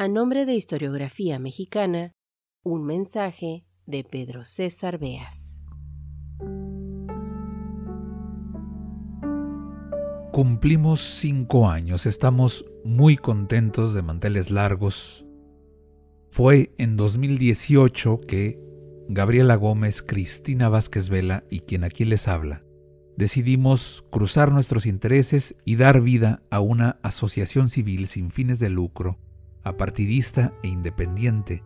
A nombre de Historiografía Mexicana, un mensaje de Pedro César Beas. Cumplimos cinco años, estamos muy contentos de manteles largos. Fue en 2018 que Gabriela Gómez, Cristina Vázquez Vela y quien aquí les habla, decidimos cruzar nuestros intereses y dar vida a una asociación civil sin fines de lucro apartidista e independiente,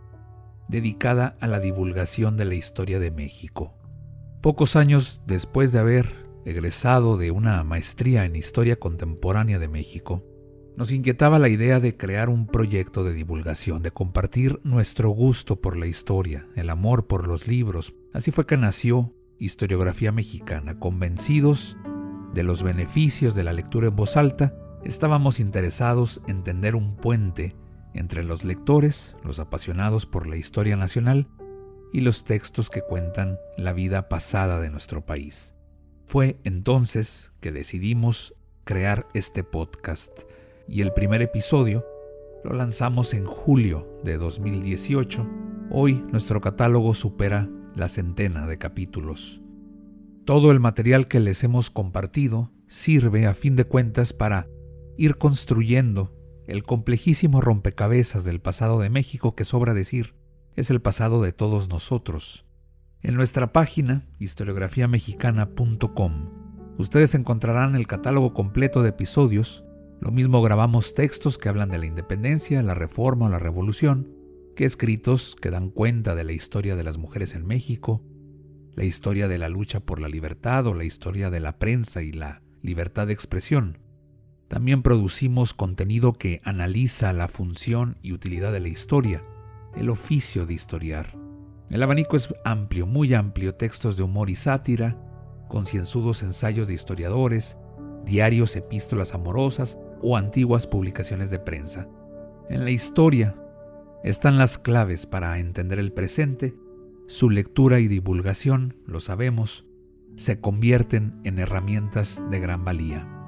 dedicada a la divulgación de la historia de México. Pocos años después de haber egresado de una maestría en Historia Contemporánea de México, nos inquietaba la idea de crear un proyecto de divulgación, de compartir nuestro gusto por la historia, el amor por los libros. Así fue que nació Historiografía Mexicana, convencidos de los beneficios de la lectura en voz alta, estábamos interesados en tender un puente entre los lectores, los apasionados por la historia nacional, y los textos que cuentan la vida pasada de nuestro país. Fue entonces que decidimos crear este podcast y el primer episodio lo lanzamos en julio de 2018. Hoy nuestro catálogo supera la centena de capítulos. Todo el material que les hemos compartido sirve a fin de cuentas para ir construyendo el complejísimo rompecabezas del pasado de México que sobra decir es el pasado de todos nosotros. En nuestra página historiografiamexicana.com ustedes encontrarán el catálogo completo de episodios, lo mismo grabamos textos que hablan de la independencia, la reforma o la revolución, que escritos que dan cuenta de la historia de las mujeres en México, la historia de la lucha por la libertad o la historia de la prensa y la libertad de expresión. También producimos contenido que analiza la función y utilidad de la historia, el oficio de historiar. El abanico es amplio, muy amplio, textos de humor y sátira, concienzudos ensayos de historiadores, diarios, epístolas amorosas o antiguas publicaciones de prensa. En la historia están las claves para entender el presente, su lectura y divulgación, lo sabemos, se convierten en herramientas de gran valía.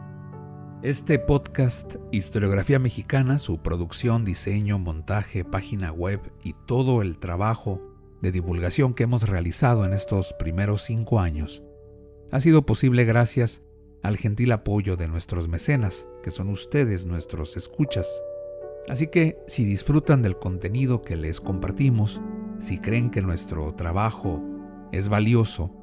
Este podcast, Historiografía Mexicana, su producción, diseño, montaje, página web y todo el trabajo de divulgación que hemos realizado en estos primeros cinco años, ha sido posible gracias al gentil apoyo de nuestros mecenas, que son ustedes nuestros escuchas. Así que si disfrutan del contenido que les compartimos, si creen que nuestro trabajo es valioso,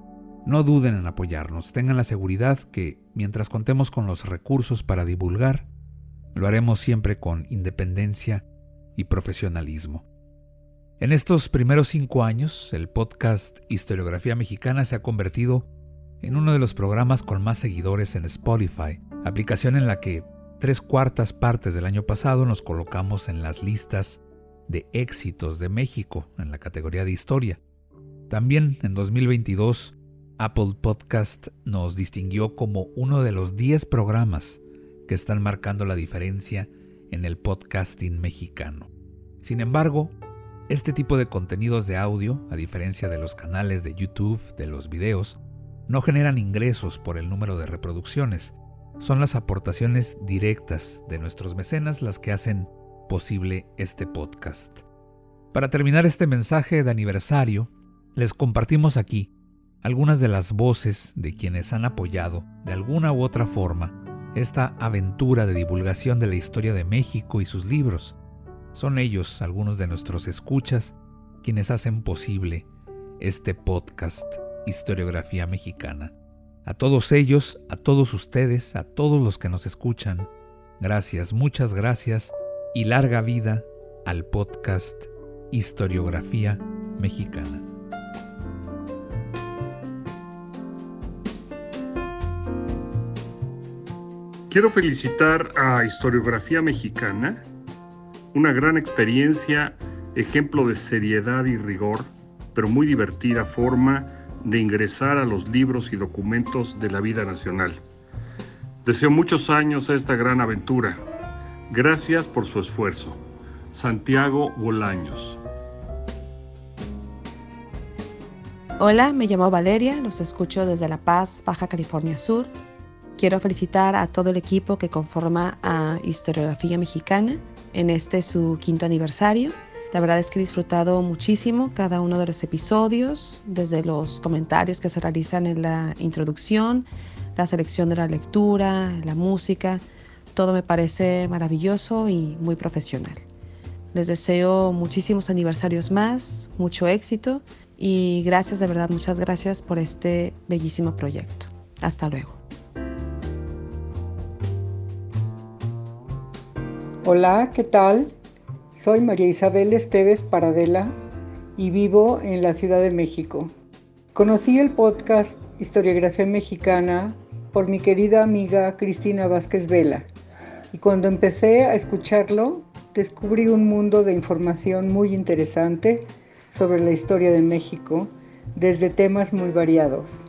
no duden en apoyarnos, tengan la seguridad que mientras contemos con los recursos para divulgar, lo haremos siempre con independencia y profesionalismo. En estos primeros cinco años, el podcast Historiografía Mexicana se ha convertido en uno de los programas con más seguidores en Spotify, aplicación en la que tres cuartas partes del año pasado nos colocamos en las listas de éxitos de México en la categoría de historia. También en 2022 Apple Podcast nos distinguió como uno de los 10 programas que están marcando la diferencia en el podcasting mexicano. Sin embargo, este tipo de contenidos de audio, a diferencia de los canales de YouTube, de los videos, no generan ingresos por el número de reproducciones. Son las aportaciones directas de nuestros mecenas las que hacen posible este podcast. Para terminar este mensaje de aniversario, les compartimos aquí algunas de las voces de quienes han apoyado, de alguna u otra forma, esta aventura de divulgación de la historia de México y sus libros. Son ellos, algunos de nuestros escuchas, quienes hacen posible este podcast Historiografía Mexicana. A todos ellos, a todos ustedes, a todos los que nos escuchan, gracias, muchas gracias y larga vida al podcast Historiografía Mexicana. Quiero felicitar a Historiografía Mexicana, una gran experiencia, ejemplo de seriedad y rigor, pero muy divertida forma de ingresar a los libros y documentos de la vida nacional. Deseo muchos años a esta gran aventura. Gracias por su esfuerzo. Santiago Bolaños. Hola, me llamo Valeria, los escucho desde La Paz, Baja California Sur. Quiero felicitar a todo el equipo que conforma a Historiografía Mexicana en este su quinto aniversario. La verdad es que he disfrutado muchísimo cada uno de los episodios, desde los comentarios que se realizan en la introducción, la selección de la lectura, la música. Todo me parece maravilloso y muy profesional. Les deseo muchísimos aniversarios más, mucho éxito y gracias de verdad, muchas gracias por este bellísimo proyecto. Hasta luego. Hola, ¿qué tal? Soy María Isabel Esteves Paradela y vivo en la Ciudad de México. Conocí el podcast Historiografía Mexicana por mi querida amiga Cristina Vázquez Vela y cuando empecé a escucharlo descubrí un mundo de información muy interesante sobre la historia de México desde temas muy variados.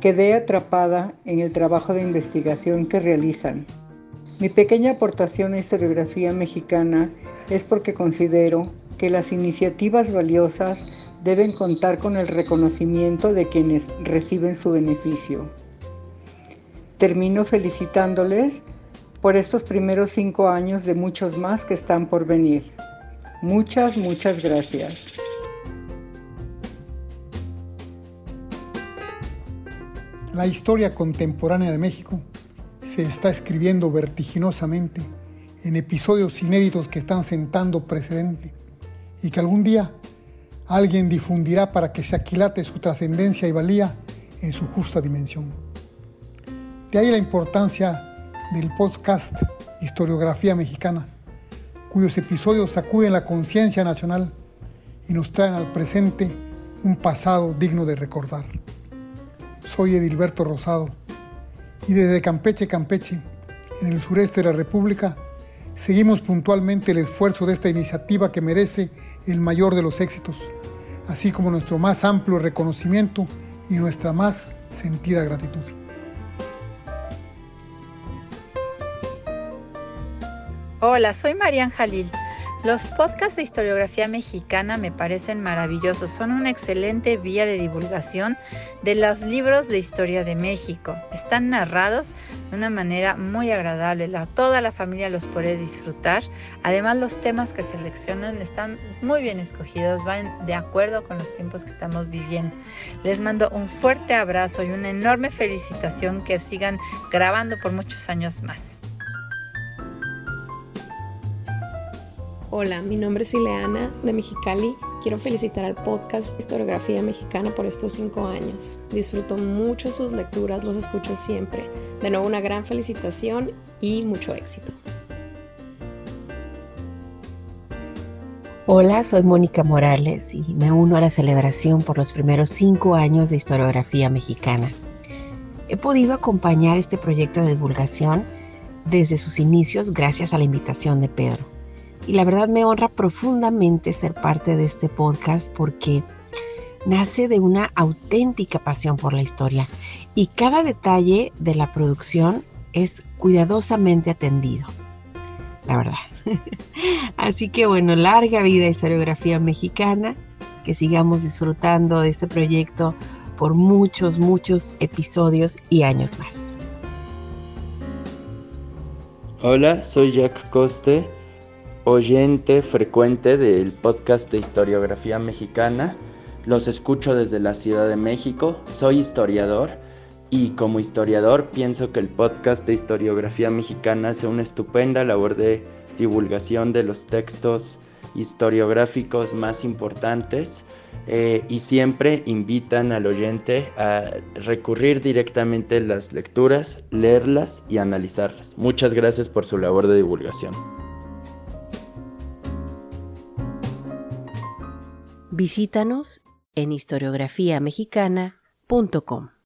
Quedé atrapada en el trabajo de investigación que realizan mi pequeña aportación a historiografía mexicana es porque considero que las iniciativas valiosas deben contar con el reconocimiento de quienes reciben su beneficio. Termino felicitándoles por estos primeros cinco años de muchos más que están por venir. Muchas, muchas gracias. La historia contemporánea de México se está escribiendo vertiginosamente en episodios inéditos que están sentando precedente y que algún día alguien difundirá para que se aquilate su trascendencia y valía en su justa dimensión. De ahí la importancia del podcast Historiografía Mexicana, cuyos episodios sacuden la conciencia nacional y nos traen al presente un pasado digno de recordar. Soy Edilberto Rosado y desde Campeche, Campeche, en el sureste de la República, seguimos puntualmente el esfuerzo de esta iniciativa que merece el mayor de los éxitos, así como nuestro más amplio reconocimiento y nuestra más sentida gratitud. Hola, soy Marian Jalil los podcasts de historiografía mexicana me parecen maravillosos, son una excelente vía de divulgación de los libros de historia de México. Están narrados de una manera muy agradable, toda la familia los puede disfrutar. Además los temas que seleccionan están muy bien escogidos, van de acuerdo con los tiempos que estamos viviendo. Les mando un fuerte abrazo y una enorme felicitación que sigan grabando por muchos años más. Hola, mi nombre es Ileana de Mexicali. Quiero felicitar al podcast Historiografía Mexicana por estos cinco años. Disfruto mucho sus lecturas, los escucho siempre. De nuevo, una gran felicitación y mucho éxito. Hola, soy Mónica Morales y me uno a la celebración por los primeros cinco años de historiografía mexicana. He podido acompañar este proyecto de divulgación desde sus inicios gracias a la invitación de Pedro y la verdad me honra profundamente ser parte de este podcast porque nace de una auténtica pasión por la historia y cada detalle de la producción es cuidadosamente atendido. La verdad. Así que bueno, larga vida historiografía mexicana, que sigamos disfrutando de este proyecto por muchos, muchos episodios y años más. Hola, soy Jack Coste oyente frecuente del podcast de historiografía mexicana. Los escucho desde la Ciudad de México. Soy historiador y como historiador pienso que el podcast de historiografía mexicana hace una estupenda labor de divulgación de los textos historiográficos más importantes eh, y siempre invitan al oyente a recurrir directamente a las lecturas, leerlas y analizarlas. Muchas gracias por su labor de divulgación. Visítanos en historiografiamexicana.com.